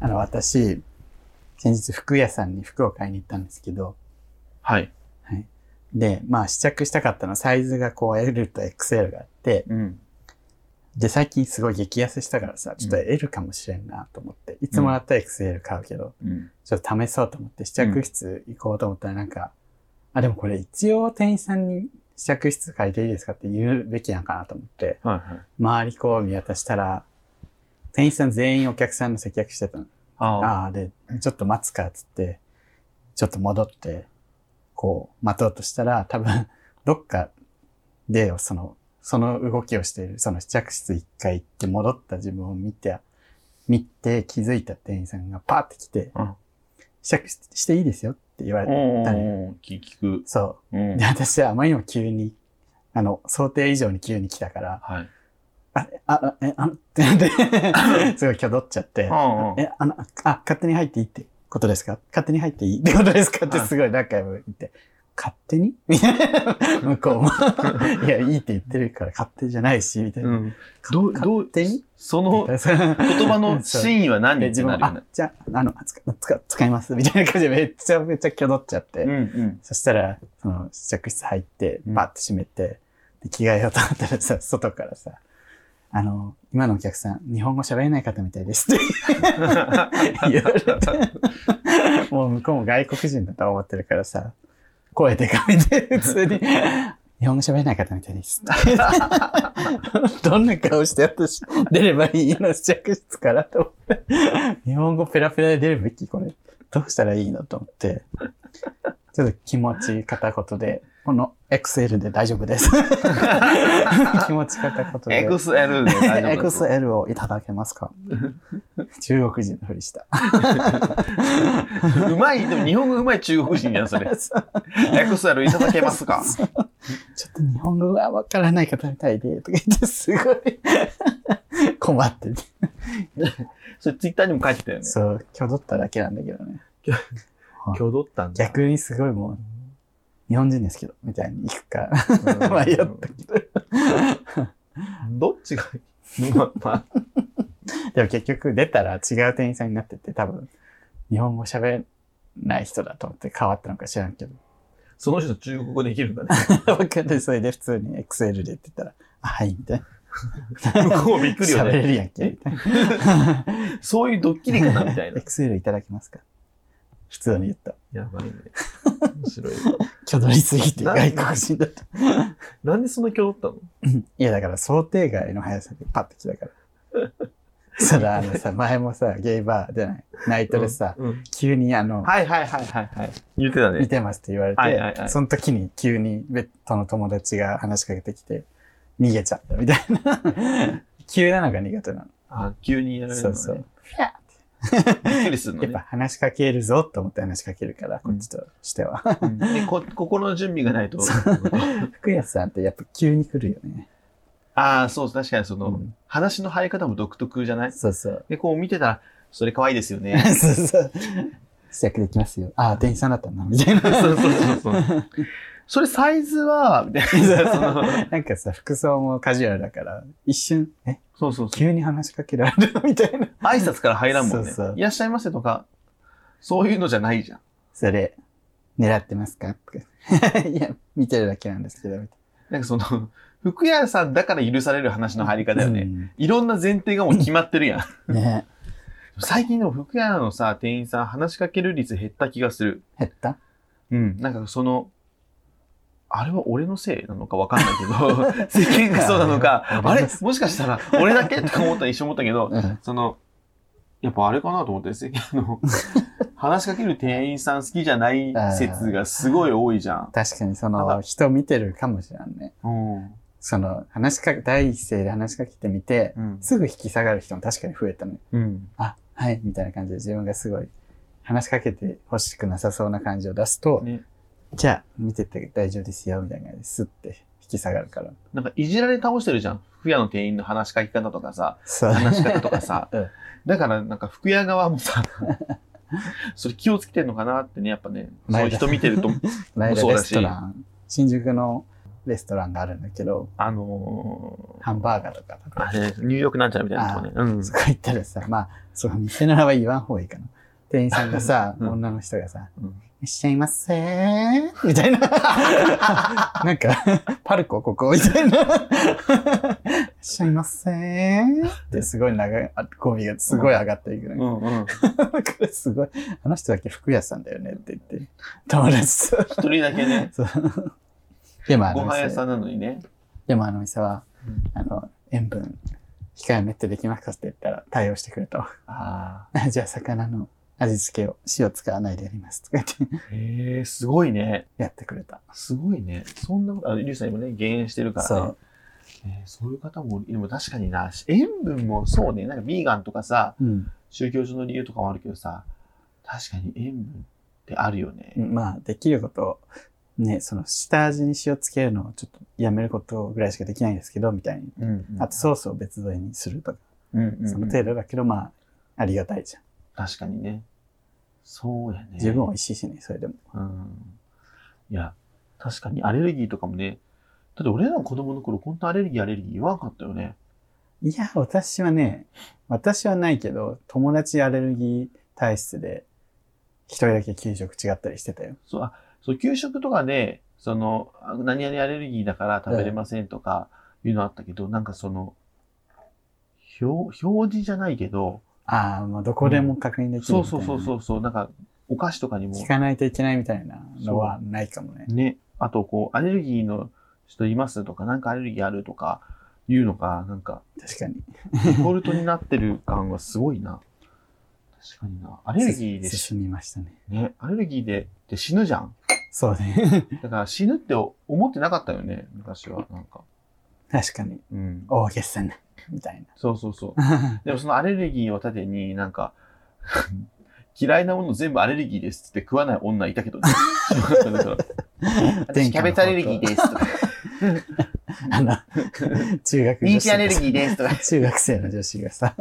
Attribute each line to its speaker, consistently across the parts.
Speaker 1: あの、私、先日服屋さんに服を買いに行ったんですけど、
Speaker 2: はい。
Speaker 1: はい。で、まあ試着したかったのはサイズがこう L と XL があって、
Speaker 2: うん。
Speaker 1: で、最近すごい激痩せしたからさ、ちょっと
Speaker 2: うん
Speaker 1: L かもしれんなと思って、いつもだったら XL 買うけど、
Speaker 2: うん。
Speaker 1: ちょっと試そうと思って試着室行こうと思ったらなんか、あ、でもこれ一応店員さんに試着室借りていいですかって言うべきなのかなと思って、
Speaker 2: はいはい。
Speaker 1: 周りこう見渡したら、店員さん全員お客さんの接客してたの。
Speaker 2: ああ。
Speaker 1: で、ちょっと待つかっつって、ちょっと戻って、こう、待とうとしたら、多分、どっかで、その、その動きをしている、その試着室一回行って戻った自分を見て、見て気づいた店員さんがパーって来て、
Speaker 2: うん
Speaker 1: 試着していいですよって言われ
Speaker 2: お
Speaker 1: たのよ。
Speaker 2: ー聞聞く。
Speaker 1: そうう。
Speaker 2: ん
Speaker 1: で、。私はあまりにも急に、あの、想定以上に急に来たから、
Speaker 2: はい。
Speaker 1: あ、あ、あえ、あの、ってなって、すごい挙動っちゃって、
Speaker 2: うんうん
Speaker 1: え、あの、あ、勝手に入っていいってことですか？勝手に入っていいってことですか？ってすごい仲良く言って、勝手に？みたいな。向こうも。いや、いいって言ってるから勝手じゃないし、みたいな。
Speaker 2: うん。どう、ど
Speaker 1: 勝
Speaker 2: う、
Speaker 1: 手に？
Speaker 2: その
Speaker 1: 言
Speaker 2: 言葉の真意は何
Speaker 1: で、
Speaker 2: ってな？るよね
Speaker 1: あ。、じゃあ、あの、使、使、使います、みたいな感じでめっちゃめちゃ挙動っちゃって。
Speaker 2: うんうん。
Speaker 1: そしたら、その、試着室入って、
Speaker 2: うん
Speaker 1: バッて閉めて、で着替えようと思ったらさ、外からさ、あの、今のお客さん、日本語喋れない方みたいですって言われて、もう向こうも外国人だと思ってるからさ、声でかめて、普通に、日本語喋れない方みたいです。どんな顔して私出ればいいの試着室からと思って。日本語ペラペラで出るべきこれ。どうしたらいいのと思って。ちょっと気持ち片言で、この XL で大丈夫です。気持ち片言で。
Speaker 2: XL で大丈夫です。
Speaker 1: XL をいただけますか？中国人のふりした。
Speaker 2: うまい、でも日本語うまい中国人やん、それ。XL いただけますか？
Speaker 1: ちょっと日本語がわからない方みたいで、とか言ってすごい困ってて。
Speaker 2: それツイッターにも書いてたよね。
Speaker 1: そう、挙動っただけなんだけどね。
Speaker 2: 挙動ったんだ。
Speaker 1: 逆にすごいもう、日本人ですけど、みたいに行くか
Speaker 2: うん
Speaker 1: 迷ったけど。
Speaker 2: どっちがいい？
Speaker 1: でも結局出たら違う店員さんになってて、多分、日本語喋れない人だと思って変わったのか知らんけど。
Speaker 2: その人中国語できるんだね。
Speaker 1: わかんない。それで普通に XL で言ってたら、あ、はい、みたいな。
Speaker 2: 向こうびっくりよね。
Speaker 1: 喋れるやんけ、みたいな。
Speaker 2: そういうドッキリかなみたいな。
Speaker 1: XL いただけますか？普通に言った。
Speaker 2: やばいね。面白い。
Speaker 1: 挙動りすぎて外国人だった。
Speaker 2: なんでそんな挙動ったの？
Speaker 1: いや、だから想定外の速さでパッて来たから。そら、あのさ、前もさ、ゲイバーじゃない、ナイトでさ、
Speaker 2: うん
Speaker 1: 急にあの、
Speaker 2: はいはいはいはいはい。言ってたね。
Speaker 1: 見てますって言われて、
Speaker 2: はいはいはい
Speaker 1: その時に急にベッドの友達が話しかけてきて、逃げちゃったみたいな。急なのが苦手なの。
Speaker 2: あ、急にやられるのね。
Speaker 1: そうそう。
Speaker 2: びっくりするの
Speaker 1: やっぱ
Speaker 2: ね。
Speaker 1: 話しかけるぞと思って話しかけるから、こっちとしては。
Speaker 2: うんでこ 心の準備がないと。
Speaker 1: 福安さんってやっぱ急に来るよね。
Speaker 2: ああ、そう、確かにその、
Speaker 1: うん
Speaker 2: 話の入り方も独特じゃない？
Speaker 1: そうそう。
Speaker 2: で、こう見てたら、それ可愛いですよね。
Speaker 1: そうそう。試着できますよ。ああ、店員さんだったんだ、みたいな。
Speaker 2: そうそうそうそう。それサイズは、みたいな。
Speaker 1: なんかさ、服装もカジュアルだから、一瞬、え、
Speaker 2: そうそうそう。
Speaker 1: 急に話しかけられるみたいな。
Speaker 2: 挨拶から入らんもんね。
Speaker 1: そうそう
Speaker 2: いらっしゃいませとか、そういうのじゃないじゃん。
Speaker 1: それ、狙ってますか？とか いや、見てるだけなんですけど、みたい
Speaker 2: なんかその、服屋さんだから許される話の入り方よね。いろんな前提がもう決まってるやん。
Speaker 1: う んね
Speaker 2: 最近でも服屋のさ、店員さん話しかける率減った気がする。
Speaker 1: 減った？
Speaker 2: うん。なんかその、あれは俺のせいなのかわかんないけど、世間がそうなのか、あれもしかしたら俺だけとか思ったら一瞬思ったけど、
Speaker 1: うん。
Speaker 2: その、やっぱあれかなと思って、世間の、話しかける店員さん好きじゃない説がすごい多いじゃん。
Speaker 1: 確かにその、人見てるかもしれんね。
Speaker 2: うん。
Speaker 1: その、話しかけ、第一声で話しかけてみて、
Speaker 2: うん。
Speaker 1: すぐ引き下がる人も確かに増えたのよ。
Speaker 2: うん。
Speaker 1: あ、はい、みたいな感じで自分がすごい話しかけて欲しくなさそうな感じを出すと、
Speaker 2: ね。
Speaker 1: じゃあ見てて大丈夫ですよ、みたいな感じですって引き下がるから。
Speaker 2: なんかいじられ倒してるじゃん。服屋の店員の話しかけ方とかさ。話し方とかさ。
Speaker 1: うん
Speaker 2: だからなんか服屋側もさ、それ気をつけてんのかなってね、やっぱね、そういう人見てると。そうだし
Speaker 1: 新宿のレストランがあるんだけど、
Speaker 2: あの
Speaker 1: ハンバーガーとか
Speaker 2: ー、あれ、ニューヨークなんちゃらみたいなとこね。うん。
Speaker 1: そこ行ったらさ、まあ、その店の名前言わん方がいいかな。店員さんがさ、
Speaker 2: うん
Speaker 1: 女の人がさ、
Speaker 2: うん
Speaker 1: いらっしゃいませーみたいな。なんか、パルコここみたいな。いらっしゃいませーってすごい長い、あ語尾がすごい上がっていくの。
Speaker 2: うんうん。
Speaker 1: これすごい、あの人だけ服屋さんだよねって言って、友達と。
Speaker 2: 一人だけね、
Speaker 1: そうでもあの店
Speaker 2: ご飯屋さんなのにね。
Speaker 1: でもあの店は、
Speaker 2: うん
Speaker 1: あの、塩分控えめってできますかって言ったら対応してくれた。
Speaker 2: あ
Speaker 1: じゃあ魚の味付けを塩使わないでやりますとか言って
Speaker 2: あ。へえ、すごいね。
Speaker 1: やってくれた。
Speaker 2: すごいね。そんなこと、あ、リュウさん今ね、減塩してるからね。
Speaker 1: そう。
Speaker 2: えーそういう方も、でも確かにな、塩分もそうね、なんかビーガンとかさ、
Speaker 1: うん。
Speaker 2: 宗教上の理由とかもあるけどさ、確かに塩分ってあるよね。
Speaker 1: まあ、できること、ね、その下味に塩つけるのをちょっとやめることぐらいしかできないんですけど、みたいに。
Speaker 2: うん、うん。
Speaker 1: あとソースを別添えにするとか、
Speaker 2: うんうんうん
Speaker 1: その程度だけど、まあ、ありがたいじゃん。
Speaker 2: 確かにね。そうやね。
Speaker 1: 十分美味しいしね、それでも。
Speaker 2: うん。いや、確かにアレルギーとかもね、だって俺らの子供の頃、本当アレルギーアレルギー言わんかったよね。
Speaker 1: いや、私はね、私はないけど、友達アレルギー体質で、一人だけ給食違ったりしてたよ。
Speaker 2: そう、あ、そう、給食とかで、その、あ何々アレルギーだから食べれませんとかいうのあったけど、なんかその、表、表示じゃないけど、
Speaker 1: ああ、もうどこでも確認できる
Speaker 2: そうそ
Speaker 1: みたいうな。
Speaker 2: そうそうそう、なんか、お菓子とかにも、
Speaker 1: 聞かないといけないみたいなのはないかもね。
Speaker 2: ね、あとこう、アレルギーの人いますとか、なんかアレルギーあるとか、いうのが、なんか、
Speaker 1: 確かに。
Speaker 2: デフォルトになってる感がすごいな。確かにな。アレルギーでし、
Speaker 1: 進みましたね。
Speaker 2: ね、アレルギーでで死ぬじゃん。
Speaker 1: そうね。
Speaker 2: だから死ぬって思ってなかったよね、昔は。なんか。
Speaker 1: 確かに。
Speaker 2: うん。
Speaker 1: 大げさな。みたい
Speaker 2: そうそうそう。
Speaker 1: な。
Speaker 2: でもそのアレルギーを盾になんか、嫌いなもの全部アレルギーですって食わない女いたけどね。私キャベツアレルギーですとか。
Speaker 1: あの、中学
Speaker 2: リーチアレル
Speaker 1: ー。
Speaker 2: ギーですとか。
Speaker 1: 中学生の女子がさ、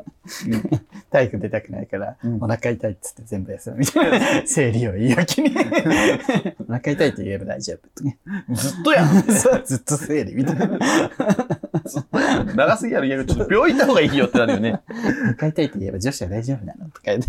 Speaker 1: 体育出たくないから、
Speaker 2: うん
Speaker 1: お腹痛いっつって全部休むみたいな。生理を言い訳に。お腹痛いって言えば大丈夫とね。
Speaker 2: ずっとやん。
Speaker 1: ずっと生理みたいな。
Speaker 2: 長すぎやろ、逆にちょっと病院行った方がいいよってなるよね。
Speaker 1: お腹痛いって言えば女子は大丈夫なのとか言って。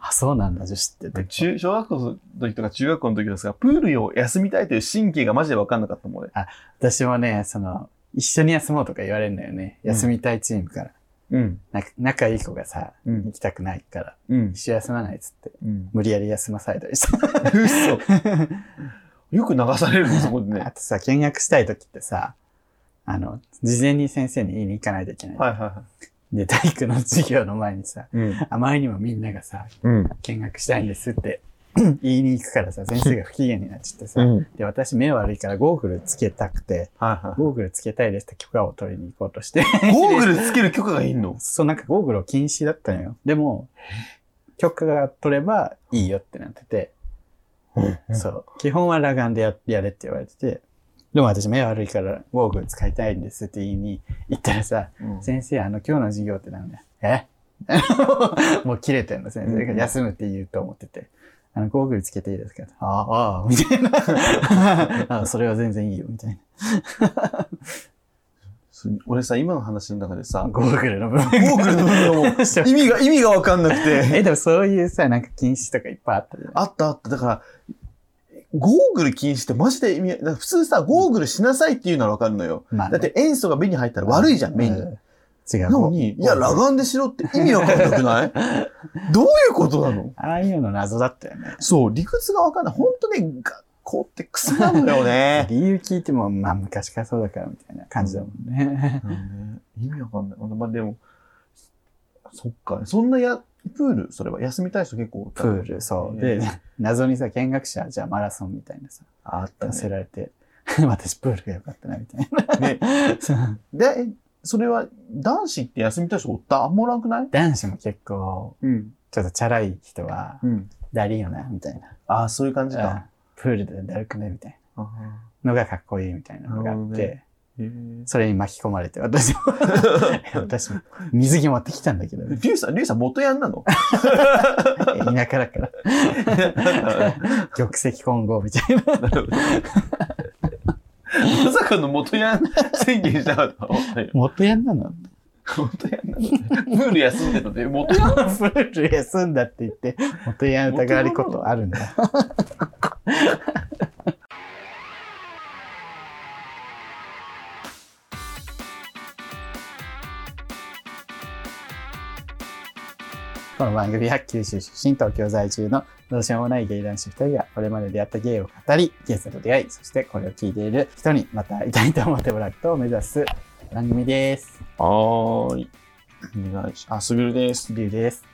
Speaker 1: あ、そうなんだ、女子って。
Speaker 2: 中小学校の時とか中学校の時はさ、プールを休みたいという神経がマジで分かんなかったもん俺。
Speaker 1: 私もね、その、一緒に休もうとか言われるんだよね。
Speaker 2: うん
Speaker 1: 休みたいチームから。
Speaker 2: うん。
Speaker 1: なんか仲いい子がさ、
Speaker 2: うん
Speaker 1: 行きたくないから、
Speaker 2: うん。
Speaker 1: 一緒休まないっつって、
Speaker 2: うん。
Speaker 1: 無理やり休まされたりした。
Speaker 2: 嘘。よく流されるの、そこでね。
Speaker 1: あとさ、見学したい時ってさ、あの、事前に先生に言いに行かないといけない。
Speaker 2: はいはいは
Speaker 1: で、体育の授業の前にさ、
Speaker 2: い。うん。
Speaker 1: あまりにもみんながさ、
Speaker 2: うん。
Speaker 1: 見学したいんですって 言いに行くからさ、先生が不機嫌になっちゃってさ、
Speaker 2: うん。
Speaker 1: で、私目悪いからゴーグルつけたくて、
Speaker 2: はいは
Speaker 1: ゴーグルつけたいですって許可を取りに行こうとして、
Speaker 2: い。ゴーグルつける許可がいいの？
Speaker 1: そう、なんかゴーグルを禁止だったのよ。でも、許可が取ればいいよってなってて、そう。基本は裸眼でややれって言われてて、でも私目悪いからゴーグル使いたいんですって言いに行ったらさ、
Speaker 2: うん
Speaker 1: 先生、あの、今日の授業ってなんだよ。え？もう切れてんの、先生が。
Speaker 2: うん
Speaker 1: 休むって言うと思ってて。あの、ゴーグルつけていいですか？ああ、ああ、みたいな あ。それは全然いいよ、みたいな。
Speaker 2: す俺さ、今の話の中でさ、
Speaker 1: ゴーグルの部分。
Speaker 2: ゴーグルの部分が 意味が、意味がわかんなくて。
Speaker 1: え、でもそういうさ、なんか禁止とかいっぱいあったじゃん。
Speaker 2: あったあった。だから、ゴーグル禁止ってマジで意味、普通さ、ゴーグルしなさいって言うならわかるのよ。
Speaker 1: まあね
Speaker 2: だって塩素が目に入ったら悪いじゃん、目に。
Speaker 1: うん違う。
Speaker 2: なのに、いや、裸眼でしろって意味わかんなくない？どういうことなの？
Speaker 1: ああいうの謎だったよね。
Speaker 2: そう、理屈がわかんない。本当ね、学校ってクソなのよね。
Speaker 1: 理由聞いても、まあ昔からそうだからみたいな感じだもんね。
Speaker 2: うんね意味わかんない。まあでも、そっか。そんなや、プール、それは休みたい人結構おった
Speaker 1: プール、そう。で、謎にさ、見学者、じゃあマラソンみたいなさ、
Speaker 2: あった
Speaker 1: 出せ
Speaker 2: ね。
Speaker 1: られて、私プールが良かったな、みたいな。
Speaker 2: で、えそれは、男子って休みたい人おった？あんまおらんくない？
Speaker 1: 男子も結構、
Speaker 2: うん。
Speaker 1: ちょっとチャラい人は、
Speaker 2: うん。
Speaker 1: だりーよな、みたいな。
Speaker 2: ああ、そういう感じ
Speaker 1: うん
Speaker 2: か。
Speaker 1: プールでだるくね、みたい
Speaker 2: あ
Speaker 1: なのがかっこいいみたいなのがあって、それに巻き込まれて、私も、私も水着持ってきたんだけど、
Speaker 2: リュウさん、リュウさん元ヤンなの？
Speaker 1: 田舎だから、玉石混合みたいな。
Speaker 2: まさかの元ヤン宣言したかっ。
Speaker 1: 元ヤンなの？
Speaker 2: 元ヤンなの？で。プール休んでるので、元ヤン
Speaker 1: プール休んだって言って、元ヤン疑われることあるんだ。この番組は九州出身、東京在住のどうしようもないゲイ男子2人がこれまで出会ったゲイを語り、ゲストと出会い、そしてこれを聞いている人にまた会いたいと思ってもらうことを目指す番組です。
Speaker 2: はーい。お願いします。あ、すぐるです。
Speaker 1: りゅうです。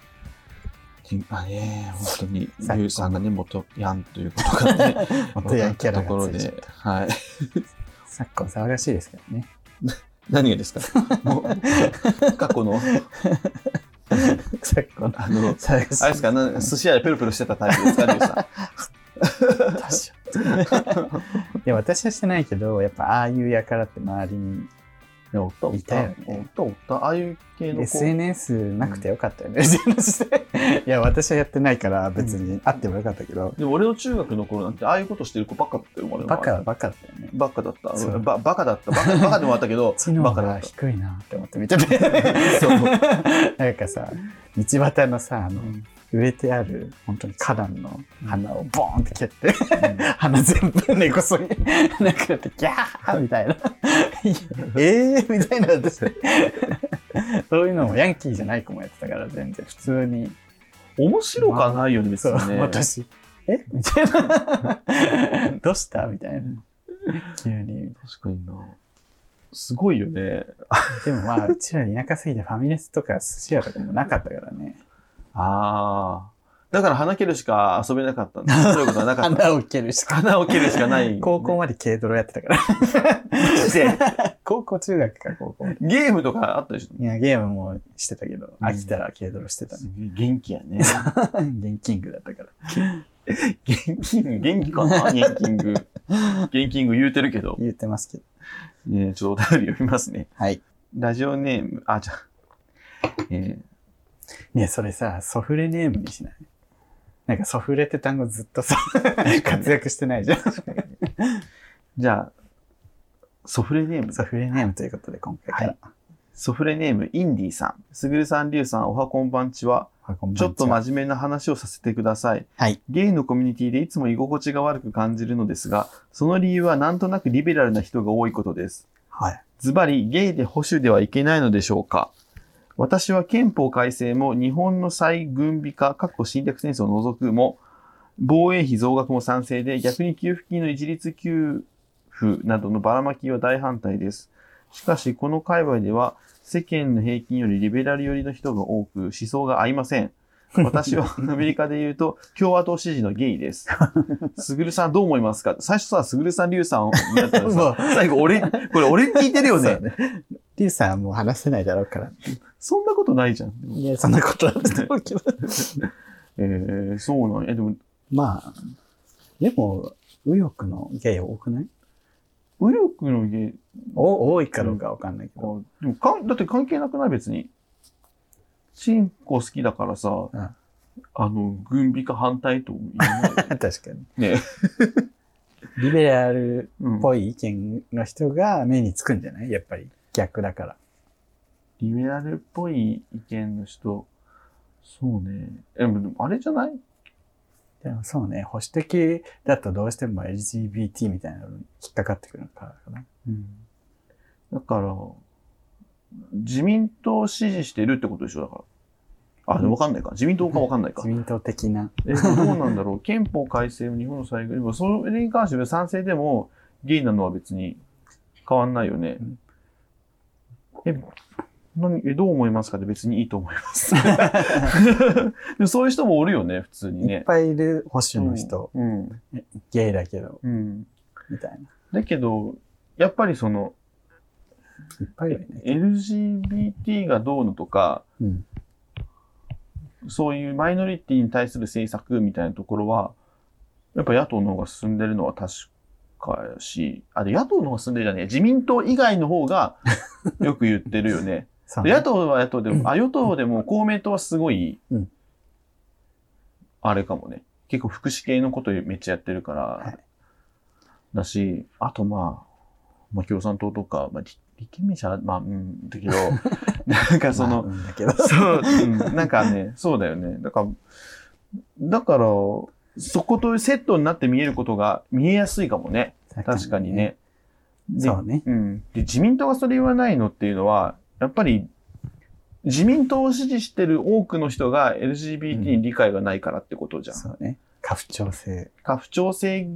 Speaker 2: あね、本当に、
Speaker 1: さっき
Speaker 2: ゆうさんがね、元ヤンということがね、
Speaker 1: 元ヤンキャラ
Speaker 2: ところで。はい。
Speaker 1: 昨今騒がしいですからね。
Speaker 2: 何がですか？過去の、
Speaker 1: 昨今の
Speaker 2: あの。あれですか、な寿司屋でペロペロしてたタイプですか、りゅうさ
Speaker 1: 確かに。いや、私はしてないけど、やっぱああいうやからって周りに
Speaker 2: や、おったおっ
Speaker 1: いた。
Speaker 2: おっ
Speaker 1: ね。
Speaker 2: たおった。ああいう系の子。
Speaker 1: SNS なくてよかったよね。いや、私はやってないから別にあってもよかったけど、
Speaker 2: でも俺の中学の頃なんて、ああいうことしてる子ばっかだったよ、
Speaker 1: バカバカだったよね。
Speaker 2: バカだった。
Speaker 1: そう
Speaker 2: ばバカだった。バカバカでもあったけど バカだった。
Speaker 1: 低いなって思って見てて。
Speaker 2: そう
Speaker 1: なんかさ、道端のさ、あの、植えてある、本当に花壇の花をボーンって蹴って、花全部根こそぎ、なくなって、ギャーみたいな。えーみたいな私。そういうのもヤンキーじゃない子もやってたから、全然普通に。
Speaker 2: 面白かないよね、別
Speaker 1: そう、
Speaker 2: にね。
Speaker 1: 私、え？みたいな。どうした？みたいな。急に。
Speaker 2: 確かにな。すごいよね。
Speaker 1: でもまあ、うちら田舎すぎてファミレスとか寿司屋とかもなかったからね。
Speaker 2: ああ。だから花蹴るしか遊べなかったんだ。そういうことはなかった。
Speaker 1: 花を蹴るしか。
Speaker 2: 花を蹴るしかない。
Speaker 1: 高校まで軽泥やってたから。
Speaker 2: で？
Speaker 1: 高校、中学か高校。
Speaker 2: ゲームとかあったでしょ
Speaker 1: いや、ゲームもしてたけど、
Speaker 2: うん
Speaker 1: 飽きたら軽泥してたね。
Speaker 2: 元気やね。
Speaker 1: 現キングだったから。
Speaker 2: 元気、元気かな？元キング。元キング言うてるけど。
Speaker 1: 言ってますけど。
Speaker 2: ねちょっとお便り読みますね。
Speaker 1: はい。
Speaker 2: ラジオネーム、あ、じゃあ、え
Speaker 1: ねそれさ、ソフレネームにしない？なんかソフレって単語ずっとさ、活躍してないじゃん。
Speaker 2: ーじゃあ、ソフレネーム
Speaker 1: ソフレネームということで今回から。
Speaker 2: ソフレネーム、インディさん。すぐるさん、りゅうさん、おはこんばんちは。ちょっと
Speaker 1: は
Speaker 2: 真面目な話をさせてください。
Speaker 1: はい。
Speaker 2: ゲイのコミュニティでいつも居心地が悪く感じるのですが、その理由はなんとなくリベラルな人が多いことです。
Speaker 1: はい。
Speaker 2: ズバリ、ゲイで保守ではいけないのでしょうか？私は憲法改正も日本の再軍備化、過去侵略戦争を除くも、防衛費増額も賛成で、逆に給付金の一律給付などのばらまきは大反対です。しかし、この界隈では、世間の平均よりリベラル寄りの人が多く、思想が合いません。私はアメリカで言うと、共和党支持のゲイです。すぐるさんどう思いますか？最初さ、すぐるさん、りゅうさんやったらさ、最後俺、これ俺聞いてるよね。
Speaker 1: リュウさんはもう話せないだろうから。
Speaker 2: そんなことないじゃん。
Speaker 1: いや、そんなことあると思うけど。
Speaker 2: えー、そうなんや。でも、
Speaker 1: まあ、でも、右翼のゲイ多くない？
Speaker 2: 右翼のゲイ、
Speaker 1: お多いかどうかわかんないけど。
Speaker 2: でもかんだって関係なくない？別に。チンコ好きだからさ、
Speaker 1: ん
Speaker 2: あの、軍備化反対と言えない。
Speaker 1: 確かに。
Speaker 2: ね。
Speaker 1: リベラル
Speaker 2: うん
Speaker 1: っぽい意見の人が目につくんじゃない？やっぱり。逆だから。
Speaker 2: リベラルっぽい意見の人、そうね。えでも、でもあれじゃない？
Speaker 1: でもそうね、保守的だとどうしても LGBT みたいなのに引っかかってくるのかな。
Speaker 2: だから、自民党を支持してるってことでしょ？だから。あ、でもわかんないか。自民党かわかんないか
Speaker 1: 自。民党的な。
Speaker 2: え、どうなんだろう？憲法改正を日本の最後でも、それに関しては賛成でも、ゲイなのは別に変わんないよね。
Speaker 1: うん
Speaker 2: え、何、え、どう思いますか？って別にいいと思います。そういう人もおるよね、普通に
Speaker 1: いっ
Speaker 2: ね。
Speaker 1: ぱいいる保守の人、
Speaker 2: うん。
Speaker 1: ゲイだけど、
Speaker 2: うん。
Speaker 1: みたい
Speaker 2: だけど、やっぱりその、
Speaker 1: な。いっぱいいるよね。
Speaker 2: LGBT がどうのとか、
Speaker 1: うん。
Speaker 2: そういうマイノリティに対する政策みたいなところは、やっぱ野党の方が進んでるのは確かやし、あ、で、野党の方が進んでるじゃねえ。自民党以外の方がよく言ってるよね。野党は野党でも、あ、与党でも公明党はすごい、
Speaker 1: うん
Speaker 2: あれかもね。結構福祉系のことめっちゃやってるから、
Speaker 1: はい
Speaker 2: だし、あとまあ、まあ、共産党とか、まあ、立立憲民者、まあ、うん、だけど、なんかその、
Speaker 1: まあうんだけど。
Speaker 2: そう、うん、なんかね、そうだよね。だから、だから、そことセットになって見えることが見えやすいかもね。確かにね。。で
Speaker 1: そうね。
Speaker 2: うん。で、自民党がそれ言わないのっていうのは、やっぱり、自民党を支持してる多くの人が LGBT に理解がないからってことじゃん。
Speaker 1: そうね。家父長制。
Speaker 2: 家父長制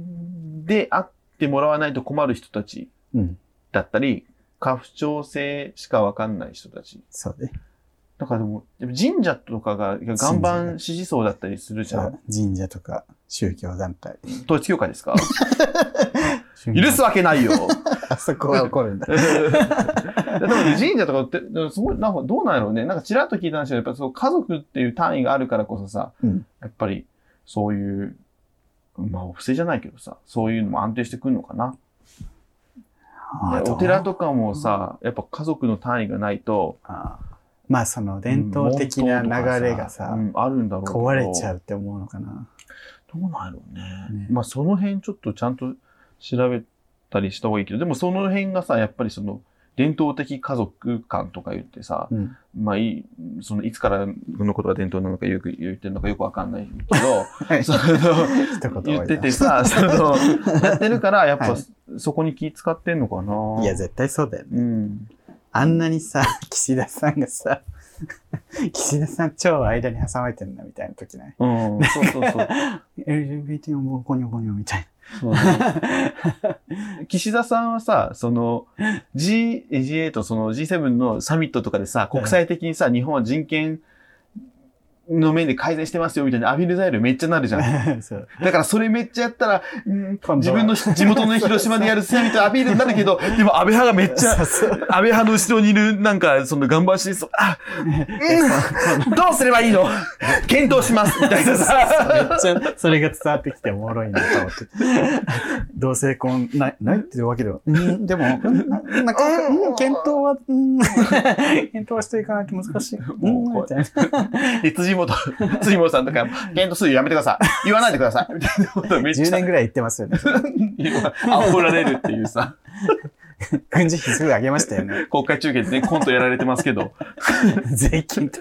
Speaker 2: であってもらわないと困る人たち
Speaker 1: うん。
Speaker 2: だったり、家父長制しかわかんない人たち。
Speaker 1: そうね。
Speaker 2: だからでも、でも神社とかが岩盤支持層だったりするじゃん。
Speaker 1: 神社とか宗教団体。
Speaker 2: 統一教会ですか？許すわけないよ。
Speaker 1: あ そこは怒るんだ。
Speaker 2: でもね神社とかって、すごい、なんかどうなんやろうね。なんかちらっと聞いた話は、やっぱそう家族っていう単位があるからこそさ、
Speaker 1: うん
Speaker 2: やっぱりそういう、まあお布施じゃないけどさ、そういうのも安定してくるのかな。お寺とかもさ、やっぱ家族の単位がないと、
Speaker 1: あまあその伝統的な流れがさ、
Speaker 2: うんあるんだろう
Speaker 1: 壊れちゃうって思うのかな。
Speaker 2: どうなんやろうね。
Speaker 1: ね
Speaker 2: まあその辺ちょっとちゃんと調べたりした方がいいけど、でもその辺がさ、やっぱりその伝統的家族観とか言ってさ、
Speaker 1: うん。
Speaker 2: まあいい、そのいつからのことが伝統なのかよく言ってるのかよくわかんないけど、
Speaker 1: はい。
Speaker 2: その
Speaker 1: 一言
Speaker 2: 言っててさ、その、やってるから、やっぱ、
Speaker 1: はい
Speaker 2: そこに気使ってんのかない
Speaker 1: や、絶対そうだよね。
Speaker 2: うん。
Speaker 1: あんなにさ、岸田さんがさ、岸田さん超間に挟まれてんだみたいな時ない？
Speaker 2: うん。そうそうそう。
Speaker 1: LGBT ももうゴニョゴニョみたい
Speaker 2: そうね岸田さんはさ、その G、G8 その G7 のサミットとかでさ、国際的にさ、日本は人権の面で改善してますよみたいなアピール材料めっちゃなるじゃん。だからそれめっちゃやったら、自分の 地元の広島でやるサミットアピールになるけど、でも安倍派がめっちゃ、安倍派の後ろにいる、なんか、その頑張しそう、あ、うん、どうすればいいの？検討しますみたいなさ。
Speaker 1: めっちゃ、それが伝わってきておもろいなと思って。同性婚ない、ないっていうわけでは。うん、でも、うんなんか、うん、検討は、うん、検討はしていかないと難しい。うん、
Speaker 2: もう
Speaker 1: みたいな。
Speaker 2: 本、辻本さんとか、検討するやめてください。言わないでください。みたいなことをめっち
Speaker 1: 10
Speaker 2: ゃ
Speaker 1: 年ぐらい言ってますよね。
Speaker 2: 今 煽られるっていうさ、
Speaker 1: 軍事費すぐ上げましたよね。
Speaker 2: 国会中継でね、コントやられてますけど、
Speaker 1: 税金と、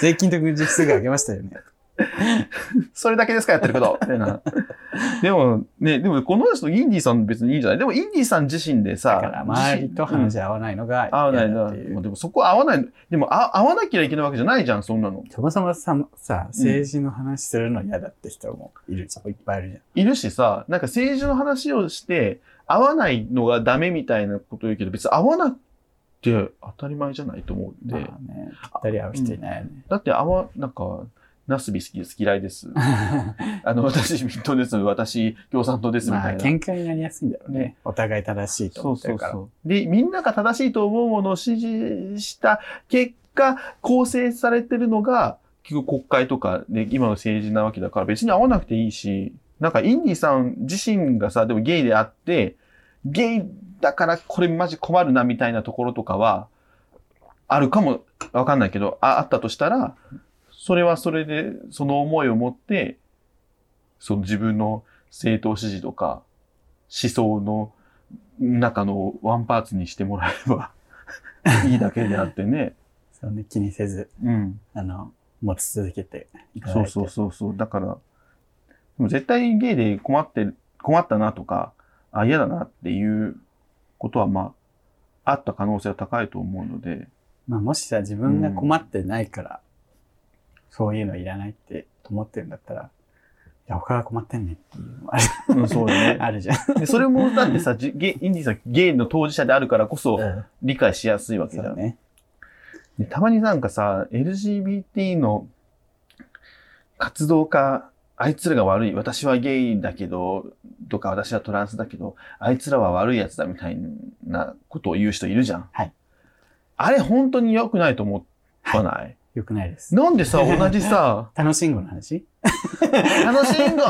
Speaker 1: 税金と軍事費すぐ上げましたよね。
Speaker 2: それだけですかやってること。でも、ね、でもこの人とインディーさん別にいいんじゃない？でもインディーさん自身でさ、
Speaker 1: だから、周りと話合わないのが
Speaker 2: 合わないな。
Speaker 1: 嫌だっていう。
Speaker 2: もうでもそこ合わない。でもあ合わなきゃいけないわけじゃないじゃん、そんなの。
Speaker 1: そもそもさ、さ、政治の話するの嫌だって人もいるじゃん。いっぱいいるじゃん。
Speaker 2: いるしさ、なんか政治の話をして、合わないのがダメみたいなこと言うけど、別に合わなくて当たり前じゃないと思うんで。
Speaker 1: まあね、ぴったり合う人いないよね。
Speaker 2: だって合わ、なんか、ナスビ好きです、嫌いです。あの、私、民党です、私、共産党です、み
Speaker 1: まあ、
Speaker 2: たいな。
Speaker 1: 喧嘩になりやすいんだろうね
Speaker 2: ね。
Speaker 1: お互い正しいと
Speaker 2: そう
Speaker 1: 思ってるから。
Speaker 2: そうそう。で、みんなが正しいと思うものを支持した結果、構成されてるのが、結局国会とか、ね、今の政治なわけだから別に合わなくていいし、なんかインディさん自身がさ、でもゲイであって、ゲイだからこれマジ困るなみたいなところとかは、あるかもわかんないけど、ああったとしたら、それはそれで、その思いを持って、その自分の政党支持とか、思想の中のワンパーツにしてもらえば いいだけであってね。
Speaker 1: そうね、気にせず、
Speaker 2: うん。
Speaker 1: あの、持ち続けていただいて。
Speaker 2: そうそうそうそう。だから、でも絶対ゲイで困って、困ったなとか、あ、嫌だなっていうことはまあ、あった可能性は高いと思うので、
Speaker 1: まあ、もしさ、自分が困ってないから、そういうのいらないって思ってるんだったら、いや、他が困ってんねんっていうのもある
Speaker 2: うん、そうだね。
Speaker 1: あるじゃん。
Speaker 2: でそれもだってさ、イインディさんゲイの当事者であるからこそ
Speaker 1: うん
Speaker 2: 理解しやすいわけじゃ。
Speaker 1: そうんね。
Speaker 2: でたまになんかさ、LGBT の活動家、あいつらが悪い、私はゲイだけど、とか私はトランスだけど、あいつらは悪いやつだみたいなことを言う人いるじゃん。
Speaker 1: はい
Speaker 2: あれ本当に良くないと思わない、
Speaker 1: よくないです。
Speaker 2: なんでさ、同じさ、
Speaker 1: 楽しんごの話？
Speaker 2: 楽しんご、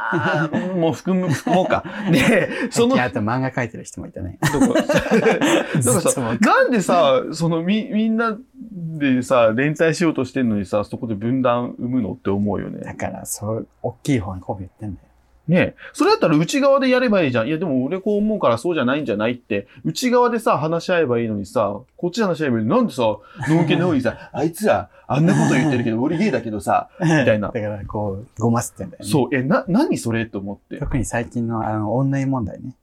Speaker 2: もう含む、含もうか。で、その、
Speaker 1: あと漫画描いてる人もいたね。
Speaker 2: どこ？なんでさ、そのみ、みんなでさ、連帯しようとしてんのにさ、そこで分断生むのって思うよね。
Speaker 1: だから、そう、大きい方にこび言ってんだよ。
Speaker 2: ねえ。それだったら内側でやればいいじゃん。いや、でも俺こう思うからそうじゃないんじゃないって、内側でさ、話し合えばいいのにさ、こっちで話し合えばいいのになんでさ、のんけのようにさ、あいつら、あんなこと言ってるけど、俺ゲイだけどさ、
Speaker 1: み
Speaker 2: たいな
Speaker 1: だから、こう、ごますってんだよね。
Speaker 2: そう、え、な、何それと思って。
Speaker 1: 特に最近の、あの、オンライン問題ね。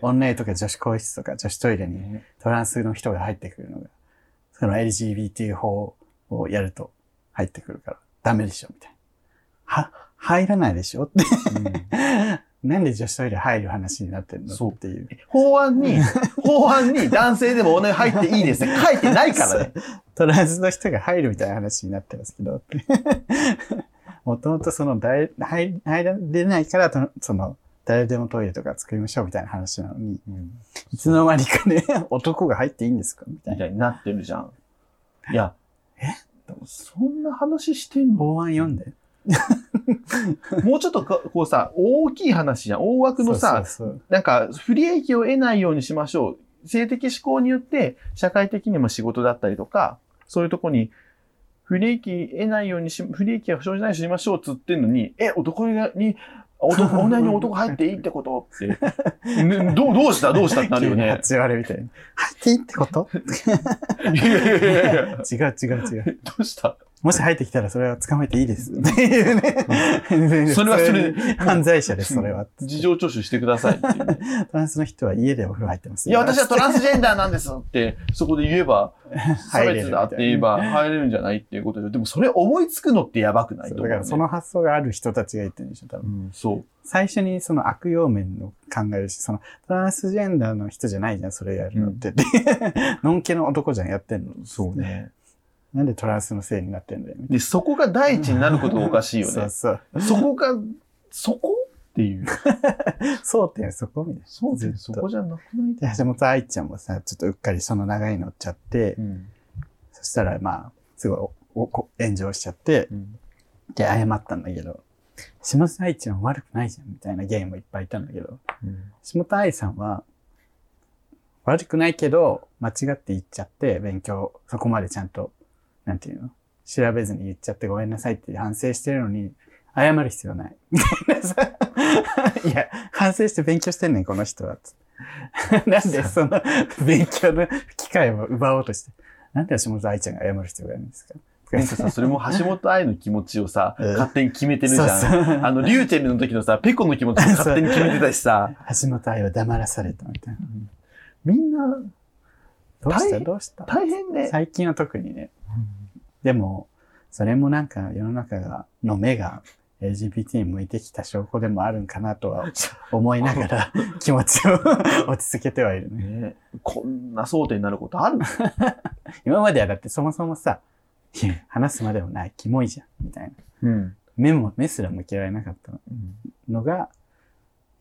Speaker 1: オンライン とか女子更衣室とか女子トイレにトランスの人が入ってくるのが、その LGBT 法をやると入ってくるから、ダメでしょ、みたいな。は、入らないでしょって。なんで女子トイレ入る話になってんのっていう。
Speaker 2: 法案に、法案に男性でも女入っていいですって書いてないからね。
Speaker 1: トランスの人が入るみたいな話になってますけど、もともとその誰、入入られないからと、その、誰でもトイレとか作りましょうみたいな話なのに、いつの間にかね、男が入っていいんですかみたい
Speaker 2: になってるじゃん。いや、
Speaker 1: え？
Speaker 2: そんな話してんの？
Speaker 1: 法案読んで。
Speaker 2: もうちょっとかこうさ、大きい話じゃん。大枠のさ、
Speaker 1: そうそう
Speaker 2: なんか、不利益を得ないようにしましょう。性的思考によって、社会的にも仕事だったりとか、そういうとこに、不利益得ないようにし、不利益が生じないようにしましょうっつってんのに、え、男に、男、女に男入っていいってこと？って、ねどう、どうした？どうしたってなるよね。
Speaker 1: 8割みたいに。入っていいってこと？
Speaker 2: いやいやいや
Speaker 1: 違う違う違う。
Speaker 2: どうした？
Speaker 1: もし入ってきたらそれは捕まえていいです。っていうね。
Speaker 2: それはそれ
Speaker 1: 犯罪者です、それは。
Speaker 2: 事情聴取してくださいっていうね
Speaker 1: トランスの人は家でお風呂入ってます。
Speaker 2: いや、私はトランスジェンダーなんですって、そこで言えば、差別だって言えば入れるんじゃないっていうことで。でもそれ思いつくのってやばくない
Speaker 1: そうだからその発想がある人たちがいてるんでしょ、多分。
Speaker 2: うん、そう。
Speaker 1: 最初にその悪用面を考えるし、そのトランスジェンダーの人じゃないじゃん、それやるのって。でのんけの男じゃん、やってんの。
Speaker 2: そうね。
Speaker 1: なんでトランスのせいになってんだよ。
Speaker 2: で、そこが第一になることがおかしいよ
Speaker 1: そう
Speaker 2: ね。
Speaker 1: そう。
Speaker 2: そこが、そこっていう。
Speaker 1: そうってそこみたいな。
Speaker 2: そう
Speaker 1: ずっと
Speaker 2: そこじゃなくない？
Speaker 1: で、橋本愛ちゃんもさ、ちょっとうっかりその流れに乗っちゃって、
Speaker 2: うん。
Speaker 1: そしたらまあ、すごいおおこ炎上しちゃって、
Speaker 2: うん。
Speaker 1: で、謝ったんだけど、橋本愛ちゃんは悪くないじゃん、みたいなゲームもいっぱいいたんだけど、橋本愛さんは、悪くないけど、間違って言っちゃって、勉強、そこまでちゃんと、なんていうの？調べずに言っちゃってごめんなさいって反省してるのに、謝る必要ない。みたいなさ。いや、反省して勉強してんねん、この人は。なんでその勉強の機会を奪おうとして。なんで橋本愛ちゃんが謝る必要があるんですか？
Speaker 2: なんかさ、それも橋本愛の気持ちをさ、
Speaker 1: うん
Speaker 2: 勝手に決めてるじゃん。
Speaker 1: そうそう
Speaker 2: あの、リューチェルの時のさ、ペコの気持ちも勝手に決めてたしさ。
Speaker 1: 橋本愛は黙らされたみたいな。
Speaker 2: みんな、
Speaker 1: どうした？
Speaker 2: 大
Speaker 1: どうした？
Speaker 2: 大変ね。
Speaker 1: 最近は特にね。でも、それもなんか世の中が、の目が LGBT に向いてきた証拠でもあるんかなとは思いながら 気持ちを 落ち着けてはいるね。
Speaker 2: ねこんな争点になることある？
Speaker 1: 今まではだってそもそもさ、話すまでもない、キモいじゃん、みたいな。
Speaker 2: うん。
Speaker 1: 目も、目すら向けられなかったのが、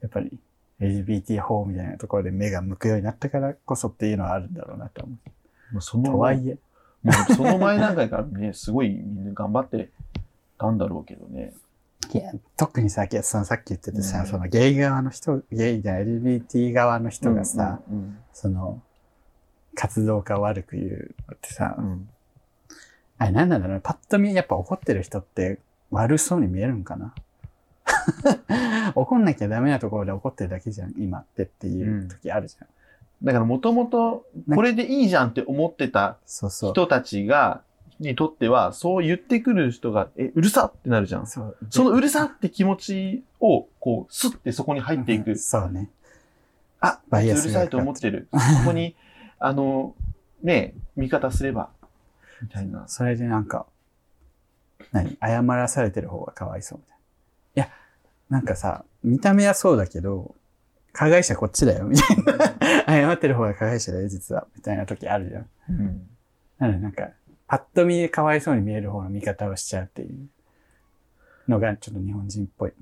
Speaker 1: やっぱり LGBT 法みたいなところで目が向くようになったからこそっていうのはあるんだろうなと思う。
Speaker 2: まあその
Speaker 1: とはいえ、
Speaker 2: もうその前段階からね、すごいみんな頑張ってたんだろうけどね。
Speaker 1: いや、特にさ、そのさっき言っててさ、
Speaker 2: うん。
Speaker 1: そのゲイ側の人、ゲイじゃない LGBT 側の人がさ、
Speaker 2: うん
Speaker 1: その、活動家を悪く言うのってさ、
Speaker 2: うん。
Speaker 1: あれなんなんだろうね、パッと見やっぱ怒ってる人って悪そうに見えるんかな？怒んなきゃダメなところで怒ってるだけじゃん、今ってっていう時あるじゃん。
Speaker 2: だからもともと、これでいいじゃんって思ってた。人たちが、にとっては、そう言ってくる人が、え、うるさってなるじゃん。
Speaker 1: そ
Speaker 2: のうるさって気持ちを、こう、スッてそこに入っていく。
Speaker 1: そうね。
Speaker 2: あ、
Speaker 1: バイア
Speaker 2: うるさいと思ってる。ここに、あの、ね、味方すれば、みたいな。
Speaker 1: それでなんか、何？謝らされてる方がかわいそうみたいな。いや、なんかさ、見た目はそうだけど、加害者こっちだよ、みたいな。謝ってる方が加害者だよ、実は。みたいな時あるじゃん。
Speaker 2: うん。
Speaker 1: なのでなんか、パッと見かわいそうに見える方の見方をしちゃうっていうのがちょっと日本人っぽいね。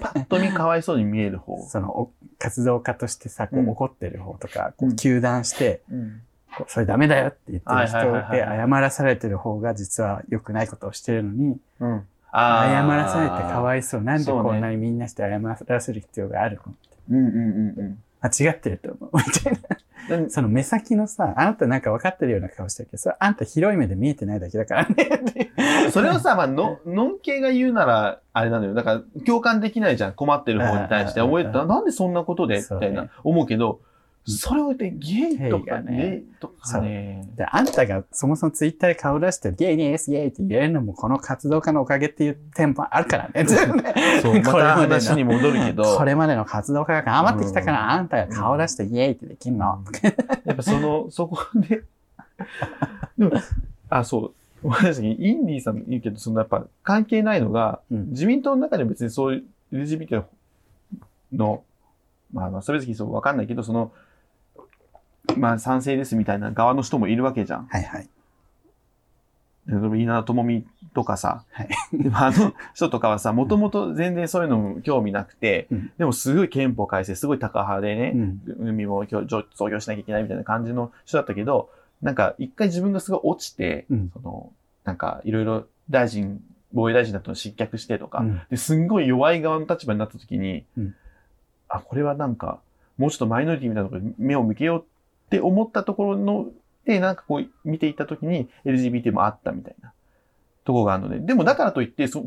Speaker 2: パッと見かわいそうに見える方？
Speaker 1: その、お活動家としてさ、こ
Speaker 2: う
Speaker 1: 怒ってる方とか、こ
Speaker 2: う
Speaker 1: うん糾弾して、
Speaker 2: うん。
Speaker 1: こうそれダメだよって言ってる人で
Speaker 2: はい
Speaker 1: 謝らされてる方が実は良くないことをしてるのに、
Speaker 2: うん。
Speaker 1: 謝らされてかわいそう。なんでこんなにみんなして謝らせる必要があるの？
Speaker 2: うんうんうんうん。
Speaker 1: 間違ってると思う。みたいな。その目先のさ、あなたなんか分かってるような顔してるけど、それあんた広い目で見えてないだけだからね。
Speaker 2: それをさ、まあ、の、のんけが言うなら、あれなのよ。だから、共感できないじゃん。困ってる方に対して。思えたなんでそんなことで？みたいな、思うけど、それを言って、ゲイとか
Speaker 1: ね
Speaker 2: とかね。
Speaker 1: で、あんたがそもそもツイッターで顔出して、ゲイです、ゲイって言えるのもこの活動家のおかげっていうテンポあるからね。
Speaker 2: そう、ま
Speaker 1: これ
Speaker 2: た
Speaker 1: までの
Speaker 2: 話に戻るけど、
Speaker 1: これまでの活動家が頑張ってきたから、
Speaker 2: うん
Speaker 1: あんたが顔出してイエイってできんの。
Speaker 2: やっぱその、そこで、でも、あ、そう。私、インディーさん言うけど、そのやっぱ関係ないのが、
Speaker 1: うん
Speaker 2: 自民党の中で別にそういう LGBT の、まあまあ、それ別にそうわかんないけど、その、まあ賛成ですみたいな側の人もいるわけじゃん。
Speaker 1: はいはい。
Speaker 2: 稲田朋美とかさ、
Speaker 1: はい
Speaker 2: あの人とかはさ、もともと全然そういうのも興味なくて、
Speaker 1: うん
Speaker 2: でもすごい憲法改正、すごいタカ派でね、
Speaker 1: うん。
Speaker 2: 海も創業しなきゃいけないみたいな感じの人だったけど、なんか一回自分がすごい落ちて、
Speaker 1: うん
Speaker 2: その、なんかいろいろ大臣、防衛大臣だったの失脚してとか、
Speaker 1: うん
Speaker 2: ですんごい弱い側の立場になった時に、
Speaker 1: うん
Speaker 2: あ、これはなんか、もうちょっとマイノリティみたいなところに目を向けようって思ったところの、で、なんかこう見ていった時に LGBT もあったみたいな。ところがあるので、でもだからといって、そ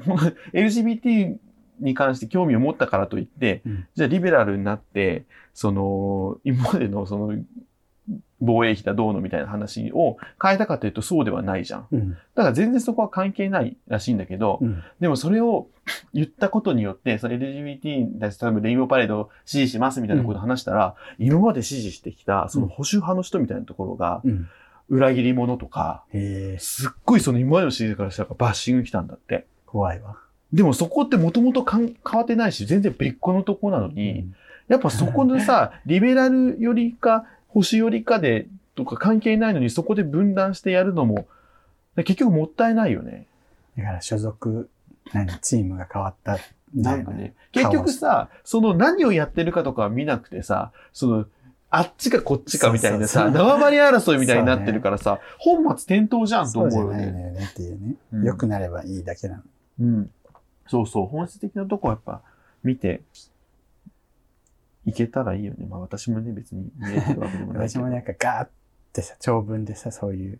Speaker 2: LGBT に関して興味を持ったからといって、
Speaker 1: うん。
Speaker 2: じゃあリベラルになって、その、今までのその、防衛費だどうのみたいな話を変えたかというとそうではないじゃん。
Speaker 1: うん。
Speaker 2: だから全然そこは関係ないらしいんだけど、
Speaker 1: うん。
Speaker 2: でもそれを言ったことによって、それ LGBT に対して多分レインボーパレードを支持しますみたいなことを話したら、今まで支持してきたその保守派の人みたいなところが、
Speaker 1: うん。
Speaker 2: 裏切り者とか、すっごいその今までの支持からしたらバッシング来たんだって。
Speaker 1: 怖いわ。
Speaker 2: でもそこってもともと変わってないし、全然別個のとこなのに、
Speaker 1: うん
Speaker 2: やっぱそこのさ、リベラルよりか、保守よりかで、とか関係ないのにそこで分断してやるのも、結局もったいないよね。
Speaker 1: だから所属、何、チームが変わった
Speaker 2: なんかね。。結局さ、その何をやってるかとかは見なくてさ、その、あっちかこっちかみたいなさ、縄張り争いみたいになってるからさ、本末転倒じゃんと
Speaker 1: そうじゃ
Speaker 2: 思うよね。
Speaker 1: ないのよねっていうね。
Speaker 2: うん
Speaker 1: 良くなればいいだけなの。
Speaker 2: うん。そうそう、本質的なとこはやっぱ見て、いけたらいいよね。まあ私もね、別に見えてるわけでもない。
Speaker 1: 私もなんかガーってさ、長文でさ、そういう、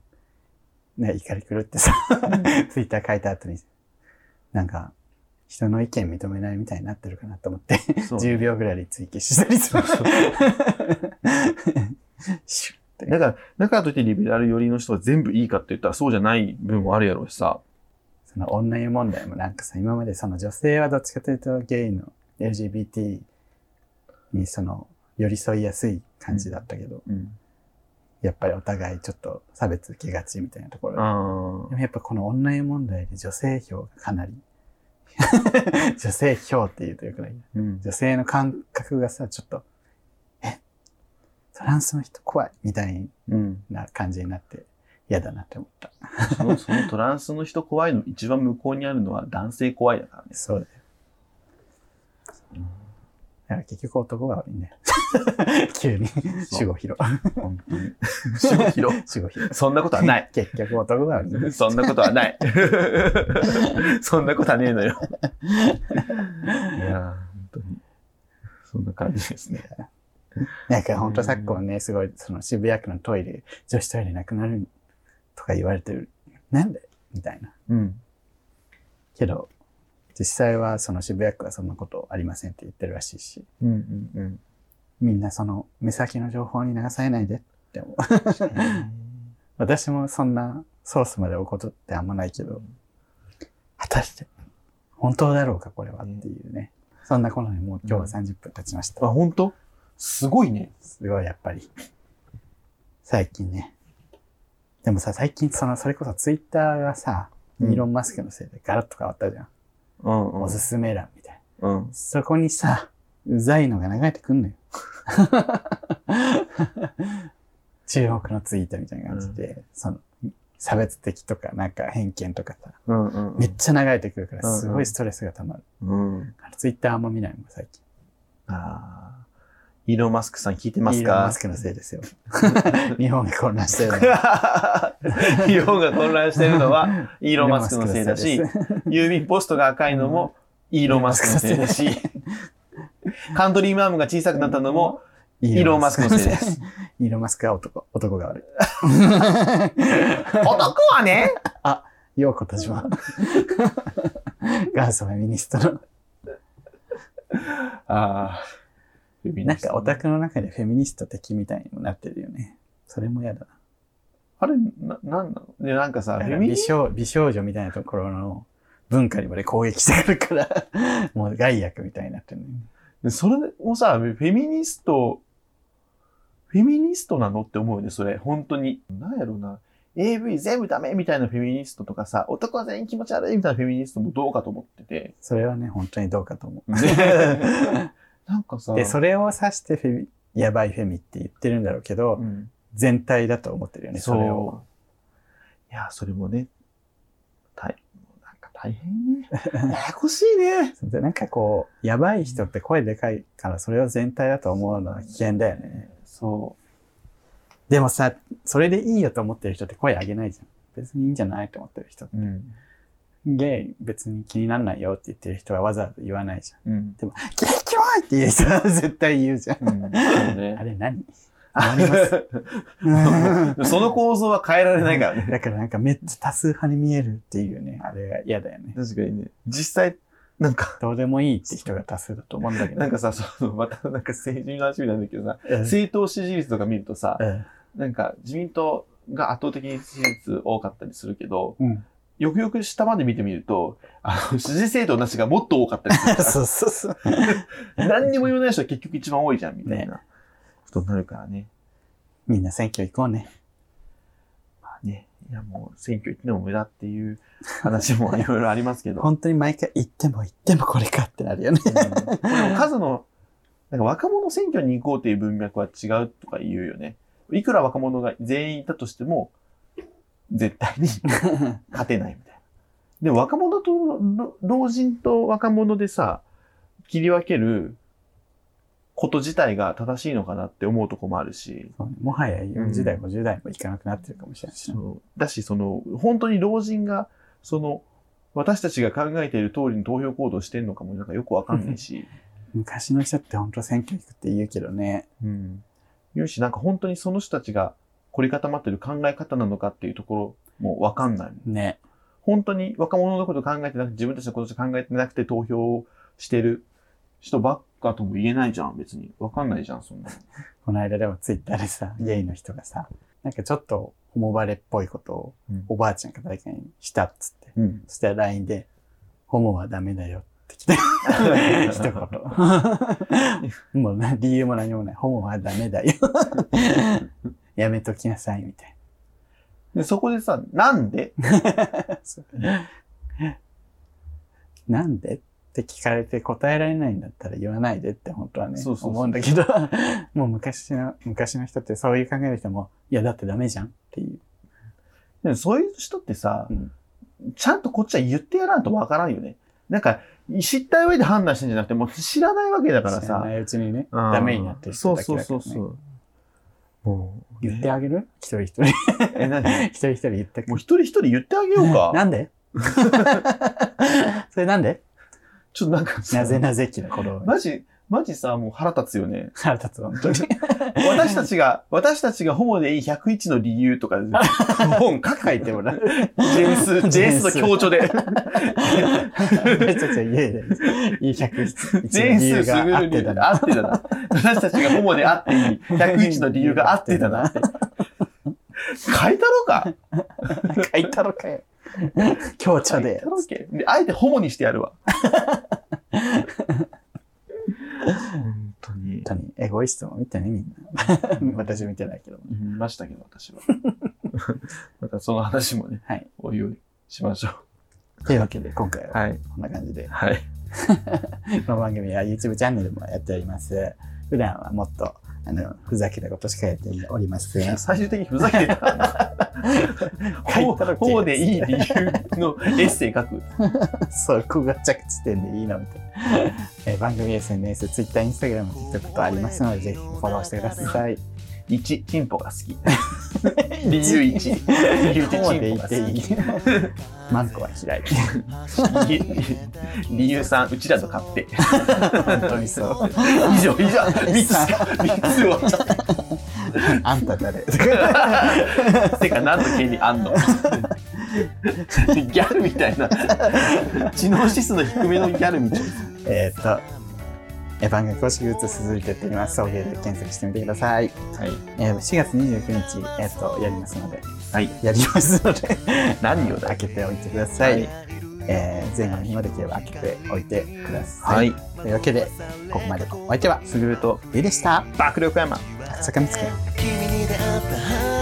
Speaker 1: ね、怒り狂ってさ、ツイッター書いた後に、なんか、人の意見認めないみたいになってるかなと思って、
Speaker 2: そう
Speaker 1: 10秒ぐらいで追記したりする。
Speaker 2: そう
Speaker 1: シュッて
Speaker 2: だから、だからといってリベラル寄りの人は全部いいかって言ったらそうじゃない部分もあるやろうしさ。
Speaker 1: その女湯問題もなんかさ、今までその女性はどっちかというとゲイの LGBT にその寄り添いやすい感じだったけど、
Speaker 2: うん。
Speaker 1: やっぱりお互いちょっと差別受けがちみたいなところでもやっぱこの女湯問題で女性票がかなり 女性票っていうとよくない。
Speaker 2: ーうん。
Speaker 1: 女性の感覚がさ、ちょっと、え、トランスの人怖いみたい
Speaker 2: うん。
Speaker 1: な感じになって嫌だなって思った。
Speaker 2: その、そのトランスの人怖いの一番向こうにあるのは男性怖いだからね。
Speaker 1: そうだよ。だから結局男が悪いね。急に守護広。
Speaker 2: 本当に。守護広。
Speaker 1: 守護広。
Speaker 2: そんなことはない。
Speaker 1: 結局男が悪いね。
Speaker 2: そんなことはない。そんなことはねえのよ。いやー、本当に。そんな感じですね。
Speaker 1: なんか本当昨今ね、すごい、その渋谷区のトイレ、女子トイレなくなるとか言われてる。なんで？みたいな。
Speaker 2: うん。
Speaker 1: けど、実際はその渋谷区はそんなことありませんって言ってるらしいし、
Speaker 2: うんうんうん。
Speaker 1: みんなその目先の情報に流されないでって思う。私もそんなソースまで置くことってあんまないけど、果たして本当だろうかこれはっていうね。そんなことにもう今日は30分経ちました。
Speaker 2: あ、本当？すごいね。
Speaker 1: すごいやっぱり。最近ね。でもさ、最近その、それこそツイッターがさ、イ
Speaker 2: うん
Speaker 1: ーロン・マスクのせいでガラッと変わったじゃん。
Speaker 2: うんうん
Speaker 1: おすすめ欄みたいな。
Speaker 2: うん。
Speaker 1: そこにさ、うざいのが流れてくんのよ。注目のツイートみたいな感じで、その、差別的とか、なんか偏見とかさ、
Speaker 2: うんうんうん。
Speaker 1: めっちゃ流れてくるから、
Speaker 2: うんうん
Speaker 1: すごいストレスが溜まる。
Speaker 2: うん。
Speaker 1: ツイッターあんま見ないもん、最近。
Speaker 2: ああ。イーロン・マスクさん聞いてます
Speaker 1: イーロン・
Speaker 2: か？
Speaker 1: マスクのせいですよ。日本が混乱してるの。
Speaker 2: 日本が混乱してるのは、イーロン・マスクのせいだし郵便ポストが赤いのも、イーロン・マスクのせいだし、カントリーマームが小さくなったのも、イーロンマスクのせいです。
Speaker 1: イーロン・マスクは男、男が悪い。
Speaker 2: 男はね？
Speaker 1: ようこたちは。元祖フェミニストの。
Speaker 2: ああ。
Speaker 1: なんかオタクの中でフェミニスト的みたいにもなってるよね。それも嫌だな。
Speaker 2: あれ、な、なんなの？で、なんかさ、
Speaker 1: 美少美少女みたいなところの文化にまで攻撃してくるから、もう害悪みたいになってるのよ
Speaker 2: でそれもさ、フェミニスト、フェミニストなのって思うよね、それ。本当に。なんやろうな。AV 全部ダメみたいなフェミニストとかさ、男は全員気持ち悪いみたいなフェミニストもどうかと思ってて。
Speaker 1: それはね、本当にどうかと思う。
Speaker 2: ねなんかさ、
Speaker 1: で、それを指してフェミ、やばいフェミって言ってるんだろうけど、
Speaker 2: うん、
Speaker 1: 全体だと思ってるよね、それを。
Speaker 2: いや、それもね、大、なんか大変ね。ややこしいね。
Speaker 1: で、なんかこう、やばい人って声でかいから、それを全体だと思うのは危険だよね。
Speaker 2: そ
Speaker 1: でもさ、それでいいよと思ってる人って声上げないじゃん。別にいいんじゃないと思ってる人。
Speaker 2: う。うん。
Speaker 1: ゲイ別に気にならないよって言ってる人はわざわざ言わないじゃん。
Speaker 2: うん。
Speaker 1: ゲイキモいって言う人は絶対言うじゃん。
Speaker 2: うん。ね
Speaker 1: あ。れ何？あります？
Speaker 2: その構造は変えられないからね。
Speaker 1: だからなんかめっちゃ多数派に見えるっていうね、あれが嫌だよね。
Speaker 2: 確かにね。実際、なんか、
Speaker 1: どうでもいいって人が多数だと思うんだけど。
Speaker 2: なんかさ、その、またなんか政治の話みたいなんだけどさ、
Speaker 1: うん、
Speaker 2: 政党支持率とか見るとさ、
Speaker 1: うん
Speaker 2: なんか自民党が圧倒的に支持率多かったりするけど、
Speaker 1: うん。
Speaker 2: よくよく下まで見てみると、あの、支持政党なしがもっと多かったりするから
Speaker 1: そうそうそう。
Speaker 2: 何にも言わない人は結局一番多いじゃん、みたいなことになるからね。
Speaker 1: みんな選挙行こうね。
Speaker 2: まあね、いやもう選挙行っても無駄っていう話もいろいろありますけど。
Speaker 1: 本当に毎回行っても行ってもこれかってなるよね。
Speaker 2: うんでも数の、なんか若者選挙に行こうっていう文脈は違うとか言うよね。いくら若者が全員いたとしても、絶対に勝てないみたいな。でも若者とろ老人と若者でさ、切り分けること自体が正しいのかなって思うとこもあるし。
Speaker 1: ねもはや40代、
Speaker 2: うん
Speaker 1: 50代も行かなくなってるかもしれないしね、
Speaker 2: だし、その、本当に老人が、その、私たちが考えている通りに投票行動してんのかもなんかよくわかんないし。
Speaker 1: 昔の人って本当選挙行くって言うけどね。
Speaker 2: うん。言うし、なんか本当にその人たちが凝り固まってる考え方なのかっていうところもわかんない。
Speaker 1: ね。
Speaker 2: 本当に若者のこと考えてなくて、自分たちのことしか考えてなくて投票してる人ばっかとも言えないじゃん、別に。わかんないじゃん、そんなの。
Speaker 1: この間でもツイッターでさ、ゲイの人がさ、なんかちょっとホモバレっぽいことを
Speaker 2: うん
Speaker 1: おばあちゃんか誰かにしたっつって。
Speaker 2: うん。
Speaker 1: そしたら LINE で、ホモはダメだよって来て、一言。もうな理由も何もない。ホモはダメだよ。やめときなさい、みたい
Speaker 2: で、そこでさ、なんで？
Speaker 1: な。んで？って聞かれて答えられないんだったら言わないでって本当はね、
Speaker 2: そうそう
Speaker 1: 思うんだけど、もう昔の、昔の人ってそういう考える人も、いやだってダメじゃんっていう。
Speaker 2: でもそういう人ってさ、
Speaker 1: うん
Speaker 2: ちゃんとこっちは言ってやらんとわからんよね。なんか、知った上で判断してんじゃなくて、もう知らないわけだからさ。
Speaker 1: 知らないうちにね、
Speaker 2: うん
Speaker 1: ダメになってる人だけ
Speaker 2: そう
Speaker 1: だね。
Speaker 2: そうそうそう。もう、
Speaker 1: 言ってあげる？一人一人。
Speaker 2: え、何？
Speaker 1: 一人一人言って。
Speaker 2: もう一人一人言ってあげようか。
Speaker 1: なんで？それなんで？
Speaker 2: ちょっとなんか。さ
Speaker 1: なぜなぜ期の頃。
Speaker 2: マジ、マジさ、もう腹立つよね。
Speaker 1: 腹立つ、本当に。
Speaker 2: 私たちが、私たちがホモでいい101の理由とか、本書
Speaker 1: 書いてもらう。
Speaker 2: ジェーンス、ジェーンスの強調で。
Speaker 1: 私たちは家で、いい101
Speaker 2: ジェーン
Speaker 1: の理由
Speaker 2: ス優
Speaker 1: があ
Speaker 2: る理由
Speaker 1: ってだな。
Speaker 2: あってだな。私たちがホモであっていい101の理由があってだな。書いたろか
Speaker 1: 書いたろかよ。強調で
Speaker 2: あえてホモにしてやるわ。本当に
Speaker 1: 本。当に、エゴイストも見てね、みんな。私見てないけど。
Speaker 2: 見ましたけど、私は。またその話もね、
Speaker 1: はい。
Speaker 2: おいおいしましょ
Speaker 1: というわけで、今回
Speaker 2: う。
Speaker 1: は
Speaker 2: はい。
Speaker 1: こんな感じで、
Speaker 2: はい。
Speaker 1: この番組は YouTube チャンネルもやっております。普段はもっと、あの、ふざけたことしかやっておりません。
Speaker 2: 最終的にふざけてたな。ほ
Speaker 1: 書いたろけ
Speaker 2: ほうでいい理由のエッセイ書く？
Speaker 1: そこが着地点でいいのみたいな。えー番組 SNS、Twitter、Instagram、TikTok とありますので、ぜひフォローしてください。
Speaker 2: 1、チンポが好き。理由1。理由1、
Speaker 1: こうで
Speaker 2: チンポが好。
Speaker 1: マンコは開い。
Speaker 2: 理由3、うちらと買って。
Speaker 1: 本当にそう。
Speaker 2: 以上、以上。3つ、3つ終わっちゃった。
Speaker 1: あんた誰？
Speaker 2: てか、何の権利あんの？ギャルみたいな。知能指数の低めのギャルみたいな。
Speaker 1: えーっと、え番組公式グッズ続いてっています。送迎で検索してみてください。
Speaker 2: はい。
Speaker 1: えー4月29日、えーっと、やりますので、
Speaker 2: はい。
Speaker 1: やりますので、
Speaker 2: 何をだ
Speaker 1: 開けておいてください。
Speaker 2: はい
Speaker 1: えー前後の日まできれば開けておいてください。
Speaker 2: はい。
Speaker 1: というわけで、ここまでのお相手は、
Speaker 2: すぐると、
Speaker 1: ゆいでした。
Speaker 2: 爆力山。
Speaker 1: 坂見つけ。
Speaker 3: 君